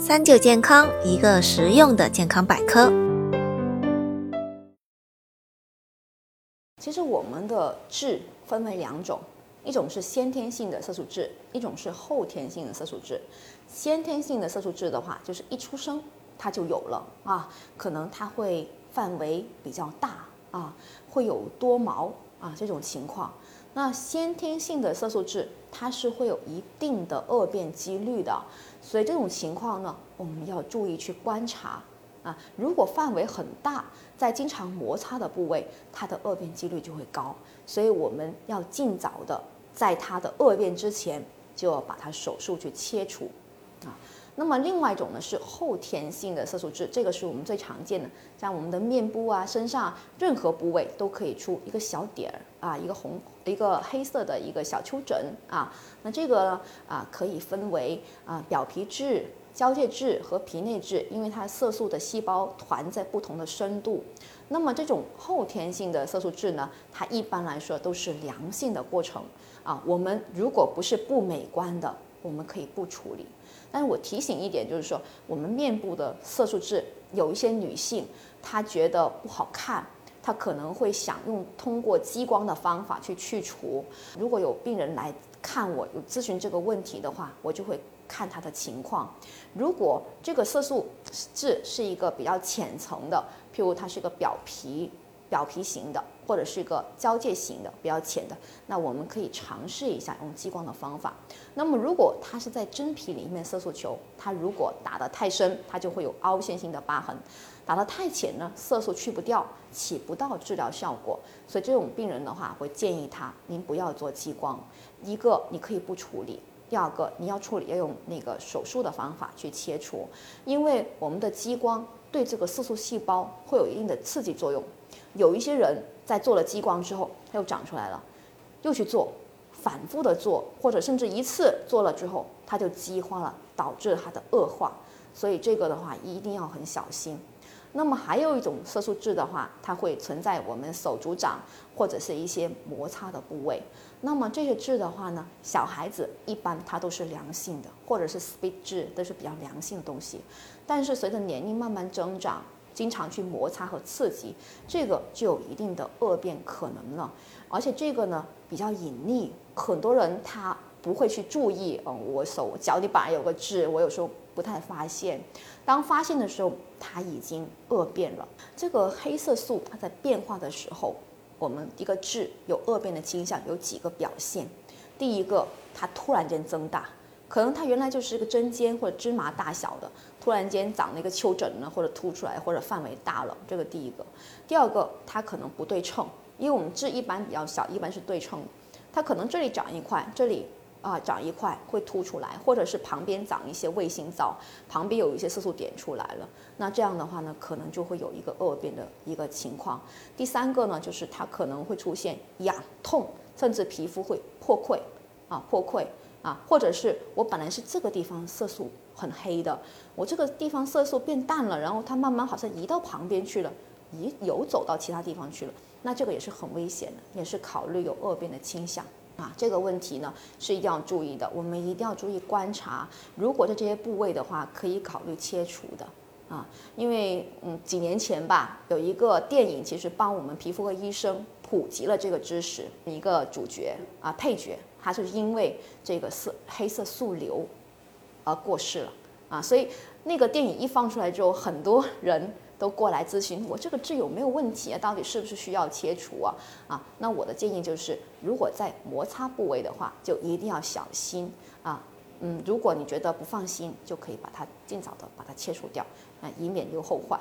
三九健康，一个实用的健康百科。其实我们的痣分为两种，一种是先天性的色素痣，一种是后天性的色素痣。先天性的色素痣的话，就是一出生它就有了啊，可能它会范围比较大啊，会有多毛啊这种情况。那先天性的色素痣，它是会有一定的恶变几率的，所以这种情况呢，我们要注意去观察啊。如果范围很大，在经常摩擦的部位，它的恶变几率就会高，所以我们要尽早的在它的恶变之前，就要把它手术去切除啊。那么另外一种呢是后天性的色素痣，这个是我们最常见的，像我们的面部啊、身上任何部位都可以出一个小点儿啊，一个红、一个黑色的一个小丘疹啊。那这个啊可以分为啊表皮痣、交界痣和皮内痣，因为它色素的细胞团在不同的深度。那么这种后天性的色素痣呢，它一般来说都是良性的过程啊。我们如果不是不美观的，我们可以不处理。但是我提醒一点，就是说我们面部的色素痣，有一些女性她觉得不好看，她可能会想用通过激光的方法去去除。如果有病人来看我有咨询这个问题的话，我就会看他的情况。如果这个色素痣是一个比较浅层的，譬如它是个表皮。表皮型的，或者是一个交界型的，比较浅的，那我们可以尝试一下用激光的方法。那么如果它是在真皮里面色素球，它如果打得太深，它就会有凹陷性的疤痕；打得太浅呢，色素去不掉，起不到治疗效果。所以这种病人的话，会建议他，您不要做激光。一个你可以不处理，第二个你要处理要用那个手术的方法去切除，因为我们的激光对这个色素细胞会有一定的刺激作用。有一些人在做了激光之后，它又长出来了，又去做，反复的做，或者甚至一次做了之后，它就激化了，导致它的恶化。所以这个的话一定要很小心。那么还有一种色素痣的话，它会存在我们手足掌或者是一些摩擦的部位。那么这些痣的话呢，小孩子一般它都是良性的，或者是 speed 痣都是比较良性的东西。但是随着年龄慢慢增长，经常去摩擦和刺激，这个就有一定的恶变可能了。而且这个呢比较隐匿，很多人他不会去注意。嗯，我手脚底板有个痣，我有时候不太发现。当发现的时候，它已经恶变了。这个黑色素它在变化的时候，我们一个痣有恶变的倾向，有几个表现。第一个，它突然间增大。可能它原来就是一个针尖或者芝麻大小的，突然间长了一个丘疹呢，或者凸出来，或者范围大了，这个第一个。第二个，它可能不对称，因为我们痣一般比较小，一般是对称，它可能这里长一块，这里啊长一块会凸出来，或者是旁边长一些卫星灶，旁边有一些色素点出来了，那这样的话呢，可能就会有一个恶变的一个情况。第三个呢，就是它可能会出现痒痛，甚至皮肤会破溃啊破溃。啊，或者是我本来是这个地方色素很黑的，我这个地方色素变淡了，然后它慢慢好像移到旁边去了，移游走到其他地方去了，那这个也是很危险的，也是考虑有恶变的倾向啊。这个问题呢是一定要注意的，我们一定要注意观察。如果在这些部位的话，可以考虑切除的啊，因为嗯几年前吧，有一个电影其实帮我们皮肤科医生普及了这个知识，一个主角啊配角。他是因为这个色黑色素瘤而过世了啊，所以那个电影一放出来之后，很多人都过来咨询我这个痣有没有问题啊？到底是不是需要切除啊？啊，那我的建议就是，如果在摩擦部位的话，就一定要小心啊。嗯，如果你觉得不放心，就可以把它尽早的把它切除掉，啊，以免留后患。